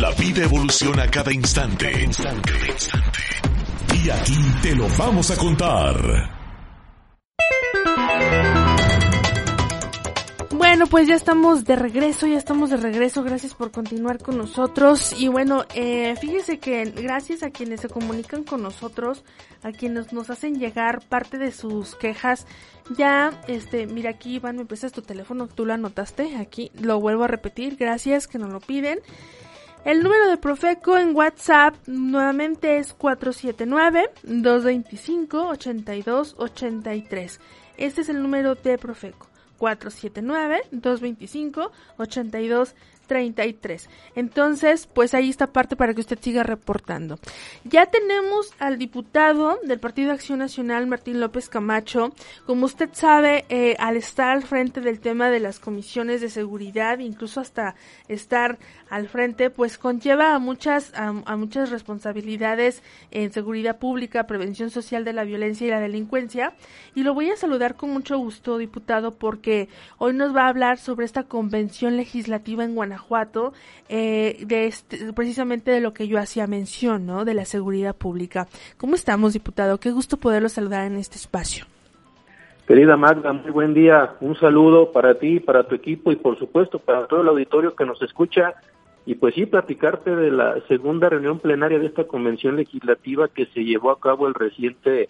La vida evoluciona cada instante. Y aquí te lo vamos a contar. Bueno, pues ya estamos de regreso, ya estamos de regreso. Gracias por continuar con nosotros. Y bueno, eh, fíjese que gracias a quienes se comunican con nosotros, a quienes nos hacen llegar parte de sus quejas, ya, este, mira aquí, Iván, me prestas tu teléfono, tú lo anotaste, aquí lo vuelvo a repetir, gracias que nos lo piden. El número de Profeco en WhatsApp nuevamente es 479-225-8283. Este es el número de Profeco. 479-225-8283. 33. Entonces, pues ahí está parte para que usted siga reportando. Ya tenemos al diputado del Partido de Acción Nacional, Martín López Camacho. Como usted sabe, eh, al estar al frente del tema de las comisiones de seguridad, incluso hasta estar al frente, pues conlleva a muchas, a, muchas responsabilidades en seguridad pública, prevención social de la violencia y la delincuencia. Y lo voy a saludar con mucho gusto, diputado, porque hoy nos va a hablar sobre esta convención legislativa en Guanajuato Guanajuato, eh, de este, precisamente de lo que yo hacía mención, ¿no? De la seguridad pública. ¿Cómo estamos, diputado? Qué gusto poderlo saludar en este espacio. Querida Magda, muy buen día. Un saludo para ti, para tu equipo y por supuesto para todo el auditorio que nos escucha. Y pues sí, platicarte de la segunda reunión plenaria de esta convención legislativa que se llevó a cabo el reciente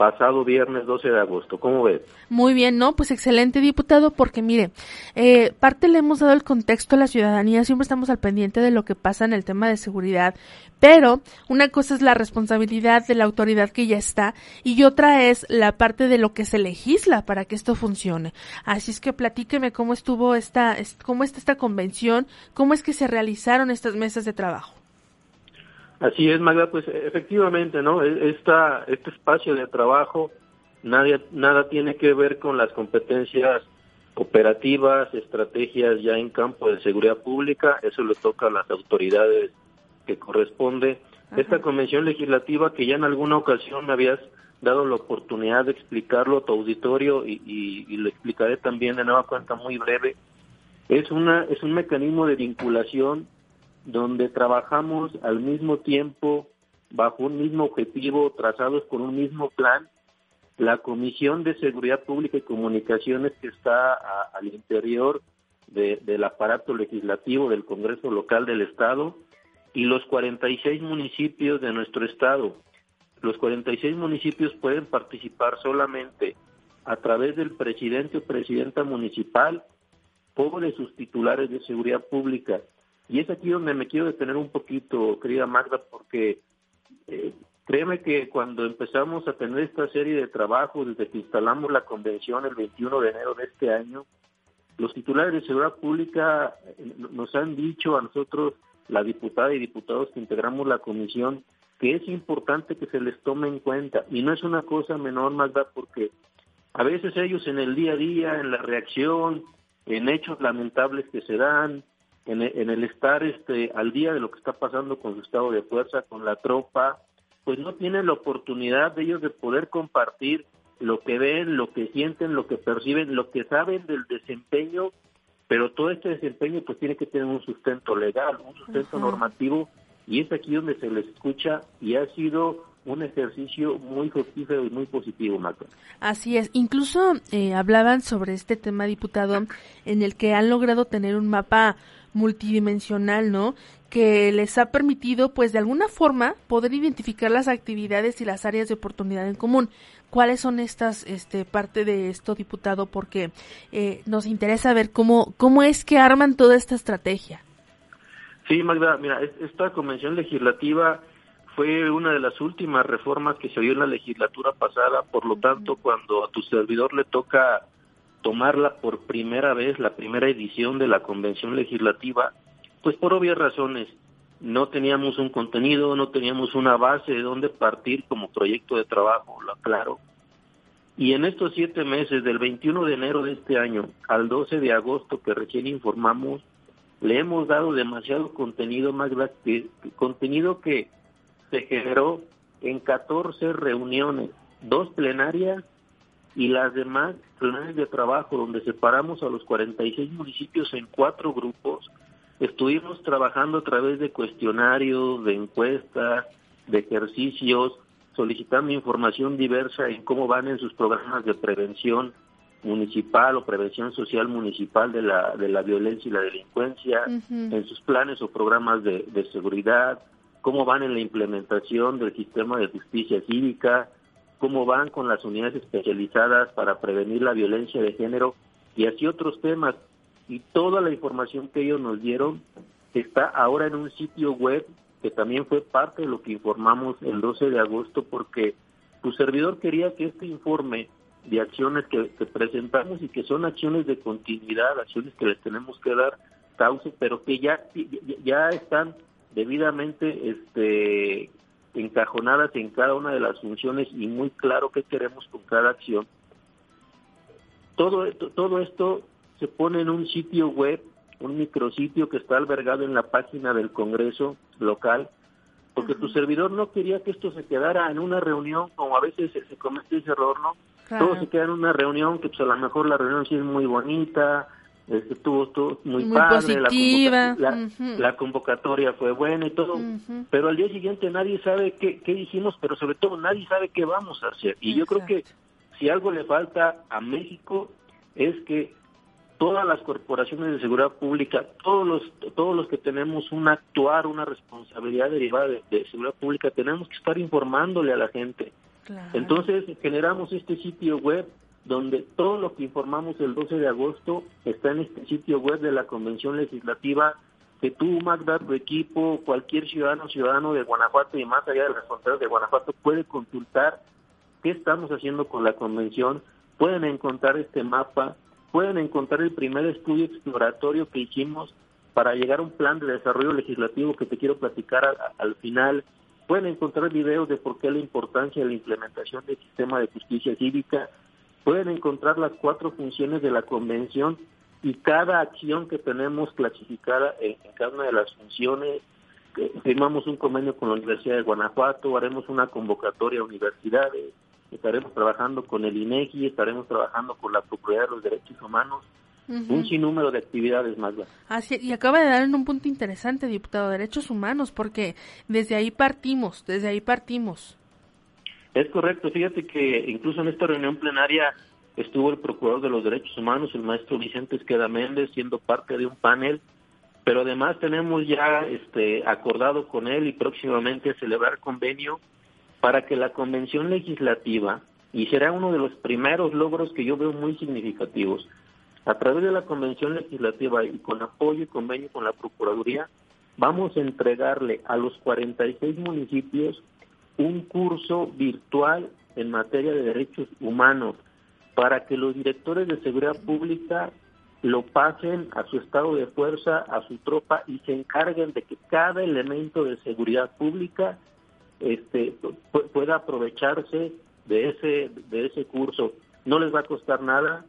pasado viernes 12 de agosto. ¿Cómo ves? Muy bien, ¿no? Pues excelente, diputado, porque mire, eh, parte le hemos dado el contexto a la ciudadanía, siempre estamos al pendiente de lo que pasa en el tema de seguridad, pero una cosa es la responsabilidad de la autoridad que ya está y otra es la parte de lo que se legisla para que esto funcione. Así es que platíqueme cómo estuvo esta, cómo está esta convención, cómo es que se realizaron estas mesas de trabajo. Así es, Magda, pues efectivamente, ¿no? E, esta, este espacio de trabajo nadie, nada tiene que ver con las competencias operativas, estrategias ya en campo de seguridad pública, eso le toca a las autoridades que corresponde. Esta convención legislativa que ya en alguna ocasión me habías dado la oportunidad de explicarlo a tu auditorio y, y, y lo explicaré también de nueva cuenta muy breve, es, una, es un mecanismo de vinculación donde trabajamos al mismo tiempo, bajo un mismo objetivo, trazados con un mismo plan, la Comisión de Seguridad Pública y Comunicaciones que está al interior del aparato legislativo del Congreso Local del Estado y los 46 municipios de nuestro Estado. Los 46 municipios pueden participar solamente a través del presidente o presidenta municipal o de sus titulares de seguridad pública. Y es aquí donde me quiero detener un poquito, querida Magda, porque eh, créeme que cuando empezamos a tener esta serie de trabajos, desde que instalamos la convención el 21 de enero de este año, los titulares de seguridad pública eh, nos han dicho a nosotros, la diputada y diputados que integramos la comisión, que es importante que se les tome en cuenta. Y no es una cosa menor, Magda, porque a veces ellos en el día a día, en la reacción, en hechos lamentables que se dan, en el, estar este al día de lo que está pasando con su estado de fuerza, con la tropa, pues no tienen la oportunidad de ellos de poder compartir lo que ven, lo que sienten, lo que perciben, lo que saben del desempeño, pero todo este desempeño pues tiene que tener un sustento legal, un sustento normativo y es aquí donde se les escucha y ha sido un ejercicio muy fructífero y muy positivo, Marco. Así es. Incluso eh, hablaban sobre este tema, diputado, en el que han logrado tener un mapa multidimensional, ¿no? Que les ha permitido, pues, de alguna forma, poder identificar las actividades y las áreas de oportunidad en común. ¿Cuáles son estas, este, parte de esto, diputado? Porque eh, nos interesa ver cómo, cómo es que arman toda esta estrategia. Sí, Magda, mira, esta convención legislativa fue una de las últimas reformas que se dio en la legislatura pasada, por lo tanto, cuando a tu servidor le toca tomarla por primera vez, la primera edición de la convención legislativa, pues por obvias razones, no teníamos un contenido, no teníamos una base de dónde partir como proyecto de trabajo, lo aclaro. Y en estos siete meses, del 21 de enero de este año al 12 de agosto que recién informamos, le hemos dado demasiado contenido más contenido que se generó en 14 reuniones, dos plenarias y las demás reuniones de trabajo donde separamos a los 46 municipios en cuatro grupos, estuvimos trabajando a través de cuestionarios, de encuestas, de ejercicios, solicitando información diversa en cómo van en sus programas de prevención municipal o prevención social municipal de la, de la violencia y la delincuencia, en sus planes o programas de, de seguridad, cómo van en la implementación del sistema de justicia cívica, cómo van con las unidades especializadas para prevenir la violencia de género y así otros temas. Y toda la información que ellos nos dieron está ahora en un sitio web que también fue parte de lo que informamos el 12 de agosto porque tu servidor quería que este informe de acciones que, presentamos y que son acciones de continuidad, acciones que les tenemos que dar cauce, pero que ya, ya están debidamente este, encajonadas en cada una de las funciones y muy claro qué queremos con cada acción. Todo, todo esto se pone en un sitio web, un micrositio que está albergado en la página del Congreso local, porque tu servidor no quería que esto se quedara en una reunión, como a veces se, comete ese error, ¿no? Todo se queda en una reunión que pues a lo mejor la reunión sí es muy bonita, estuvo todo muy, padre, La, convocatoria fue buena y todo, pero al día siguiente nadie sabe qué, qué dijimos, pero sobre todo nadie sabe qué vamos a hacer. Y yo creo que si algo le falta a México es que todas las corporaciones de seguridad pública, todos los, todos los que tenemos un actuar, una responsabilidad derivada de, seguridad pública, tenemos que estar informándole a la gente. Entonces generamos este sitio web donde todo lo que informamos el 12 de agosto está en este sitio web de la Convención Legislativa que tú, Magda, tu equipo, cualquier ciudadano ciudadano de Guanajuato y más allá de las fronteras de Guanajuato puede consultar qué estamos haciendo con la convención, pueden encontrar este mapa, pueden encontrar el primer estudio exploratorio que hicimos para llegar a un plan de desarrollo legislativo que te quiero platicar al final, pueden encontrar videos de por qué la importancia de la implementación del sistema de justicia cívica, pueden encontrar las cuatro funciones de la convención y cada acción que tenemos clasificada en, cada una de las funciones. Firmamos un convenio con la Universidad de Guanajuato, haremos una convocatoria a universidades, estaremos trabajando con el INEGI, estaremos trabajando con la Procuraduría de los Derechos Humanos, un sinnúmero de actividades más. Así, y acaba de dar en un punto interesante, diputado, derechos humanos, porque desde ahí partimos, desde ahí partimos. Es correcto, fíjate que incluso en esta reunión plenaria estuvo el Procurador de los Derechos Humanos, el maestro Vicente Esqueda Méndez, siendo parte de un panel, pero además tenemos ya este acordado con él y próximamente celebrar convenio para que la Convención Legislativa, y será uno de los primeros logros que yo veo muy significativos, a través de la Convención Legislativa y con apoyo y convenio con la Procuraduría, vamos a entregarle a los 46 municipios un curso virtual en materia de derechos humanos para que los directores de seguridad pública lo pasen a su estado de fuerza, a su tropa y se encarguen de que cada elemento de seguridad pública este, pueda aprovecharse de ese, de ese curso. No les va a costar nada.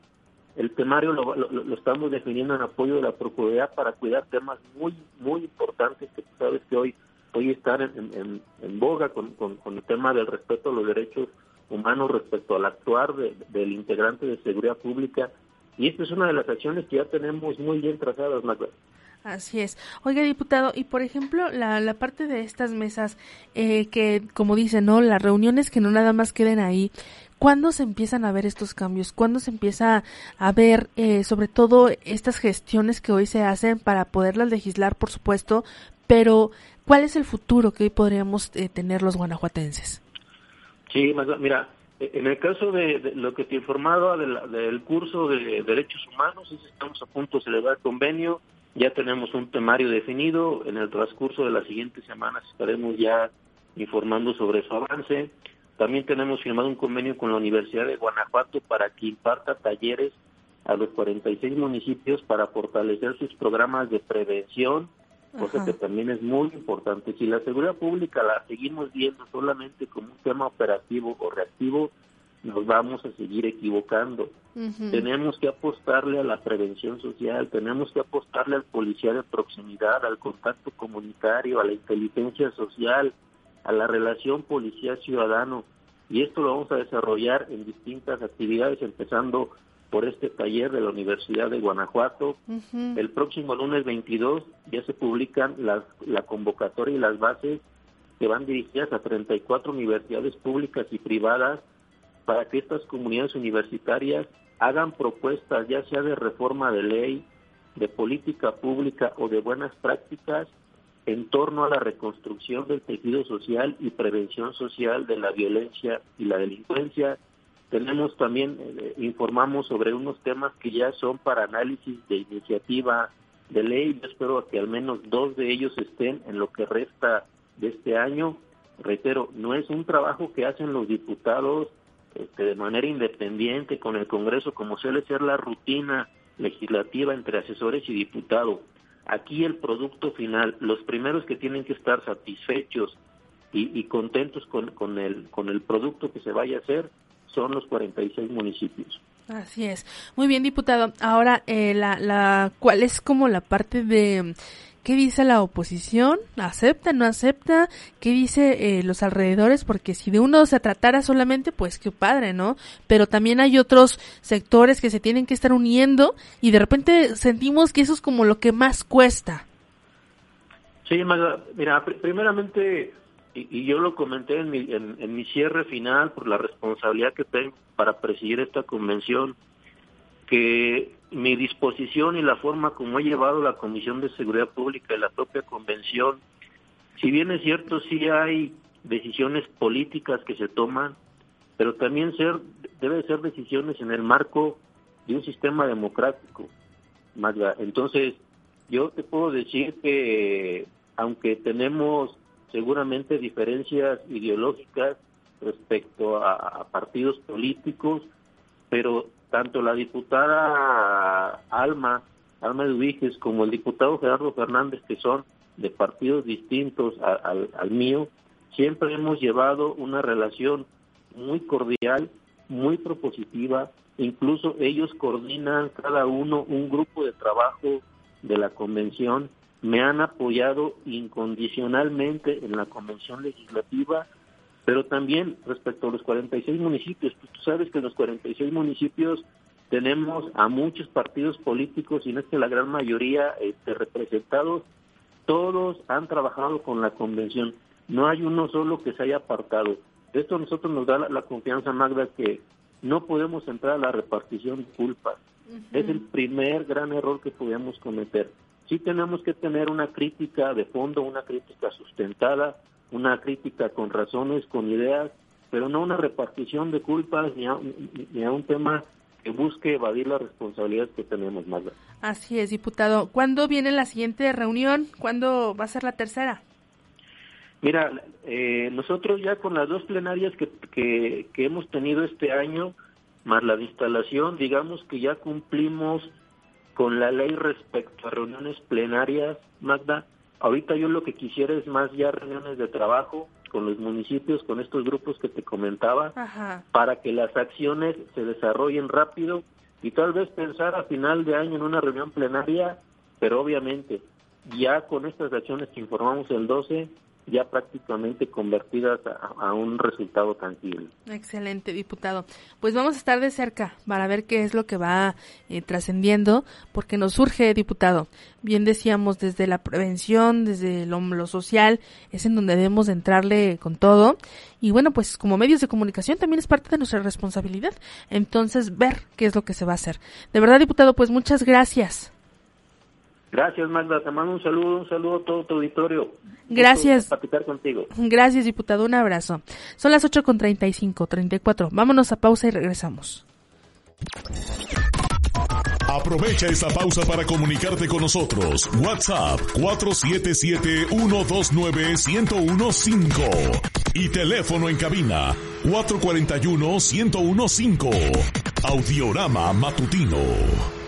El temario lo, lo, estamos definiendo en apoyo de la Procuraduría para cuidar temas muy, muy importantes que tú sabes que hoy hoy estar en, en, boga con, con, el tema del respeto a los derechos humanos respecto al actuar del integrante de seguridad pública. Y esta es una de las acciones que ya tenemos muy bien trazadas, Magda. Así es. Oiga, diputado, y por ejemplo, la, la parte de estas mesas, eh, que como dicen, ¿no? Las reuniones que no nada más queden ahí. ¿Cuándo se empiezan a ver estos cambios? ¿Cuándo se empieza a ver, eh, sobre todo, estas gestiones que hoy se hacen para poderlas legislar, por supuesto, pero ¿Cuál es el futuro que hoy podríamos eh, tener los guanajuatenses? Sí, mira, e, en el caso de, lo que te he informado del curso de derechos humanos, estamos a punto de celebrar convenio, ya tenemos un temario definido, en el transcurso de las siguientes semanas estaremos ya informando sobre su avance. También tenemos firmado un convenio con la Universidad de Guanajuato para que imparta talleres a los 46 municipios para fortalecer sus programas de prevención, cosa que también es muy importante. Si la seguridad pública la seguimos viendo solamente como un tema operativo o reactivo, nos vamos a seguir equivocando. Tenemos que apostarle a la prevención social, tenemos que apostarle al policía de proximidad, al contacto comunitario, a la inteligencia social, a la relación policía-ciudadano. Y esto lo vamos a desarrollar en distintas actividades, empezando por este taller de la Universidad de Guanajuato. El próximo lunes 22 ya se publican las, la convocatoria y las bases que van dirigidas a 34 universidades públicas y privadas para que estas comunidades universitarias hagan propuestas ya sea de reforma de ley, de política pública o de buenas prácticas en torno a la reconstrucción del tejido social y prevención social de la violencia y la delincuencia tenemos también, eh, informamos sobre unos temas que ya son para análisis de iniciativa de ley. Yo espero que al menos dos de ellos estén en lo que resta de este año. Reitero, no es un trabajo que hacen los diputados este, de manera independiente con el Congreso, como suele ser la rutina legislativa entre asesores y diputados. Aquí el producto final, los primeros que tienen que estar satisfechos y, y contentos con, con, el, con el producto que se vaya a hacer son los 46 municipios. Así es. Muy bien, diputado. Ahora, eh, la, la, ¿cuál es como la parte de qué dice la oposición? ¿Acepta, no acepta? ¿Qué dice eh, los alrededores? Porque si de uno se tratara solamente, pues qué padre, ¿no? Pero también hay otros sectores que se tienen que estar uniendo y de repente sentimos que eso es como lo que más cuesta. Sí, mira, primeramente y, yo lo comenté en mi, en, mi cierre final por la responsabilidad que tengo para presidir esta convención, que mi disposición y la forma como he llevado la Comisión de Seguridad Pública y la propia convención, si bien es cierto, sí hay decisiones políticas que se toman, pero también ser, debe ser decisiones en el marco de un sistema democrático. Entonces, yo te puedo decir que aunque tenemos seguramente diferencias ideológicas respecto a, partidos políticos, pero tanto la diputada Alma, Alma de como el diputado Gerardo Fernández, que son de partidos distintos al mío, siempre hemos llevado una relación muy cordial, muy propositiva, incluso ellos coordinan cada uno un grupo de trabajo de la convención me han apoyado incondicionalmente en la convención legislativa, pero también respecto a los 46 municipios, pues tú sabes que en los 46 municipios tenemos a muchos partidos políticos y no es que la gran mayoría este, representados, todos han trabajado con la convención, no hay uno solo que se haya apartado. Esto a nosotros nos da la, confianza, Magda, que no podemos entrar a la repartición de culpas. Es el primer gran error que podemos cometer sí tenemos que tener una crítica de fondo, una crítica sustentada, una crítica con razones, con ideas, pero no una repartición de culpas ni a, un tema que busque evadir la responsabilidad que tenemos, Magda. Así es, diputado. ¿Cuándo viene la siguiente reunión? ¿Cuándo va a ser la tercera? Mira, eh, nosotros ya con las dos plenarias que, que, que hemos tenido este año, más la instalación, digamos que ya cumplimos con la ley respecto a reuniones plenarias, Magda. Ahorita yo lo que quisiera es más ya reuniones de trabajo con los municipios, con estos grupos que te comentaba, para que las acciones se desarrollen rápido y tal vez pensar a final de año en una reunión plenaria, pero obviamente ya con estas acciones que informamos el 12, ya prácticamente convertidas a, un resultado tangible. Excelente, diputado. Pues vamos a estar de cerca para ver qué es lo que va eh, trascendiendo, porque nos surge, diputado. Bien decíamos, desde la prevención, desde lo, lo, social, es en donde debemos entrarle con todo. Y bueno, pues como medios de comunicación también es parte de nuestra responsabilidad. Entonces, ver qué es lo que se va a hacer. De verdad, diputado, pues muchas gracias. Gracias, Magda. Te mando un saludo, un saludo a todo tu auditorio. Gracias. Platicar contigo. Gracias, diputado. Un abrazo. Son las 8 con 35, 34. Vámonos a pausa y regresamos. Aprovecha esta pausa para comunicarte con nosotros. WhatsApp 477-129-1015. Y teléfono en cabina 441-1015. Audiorama Matutino.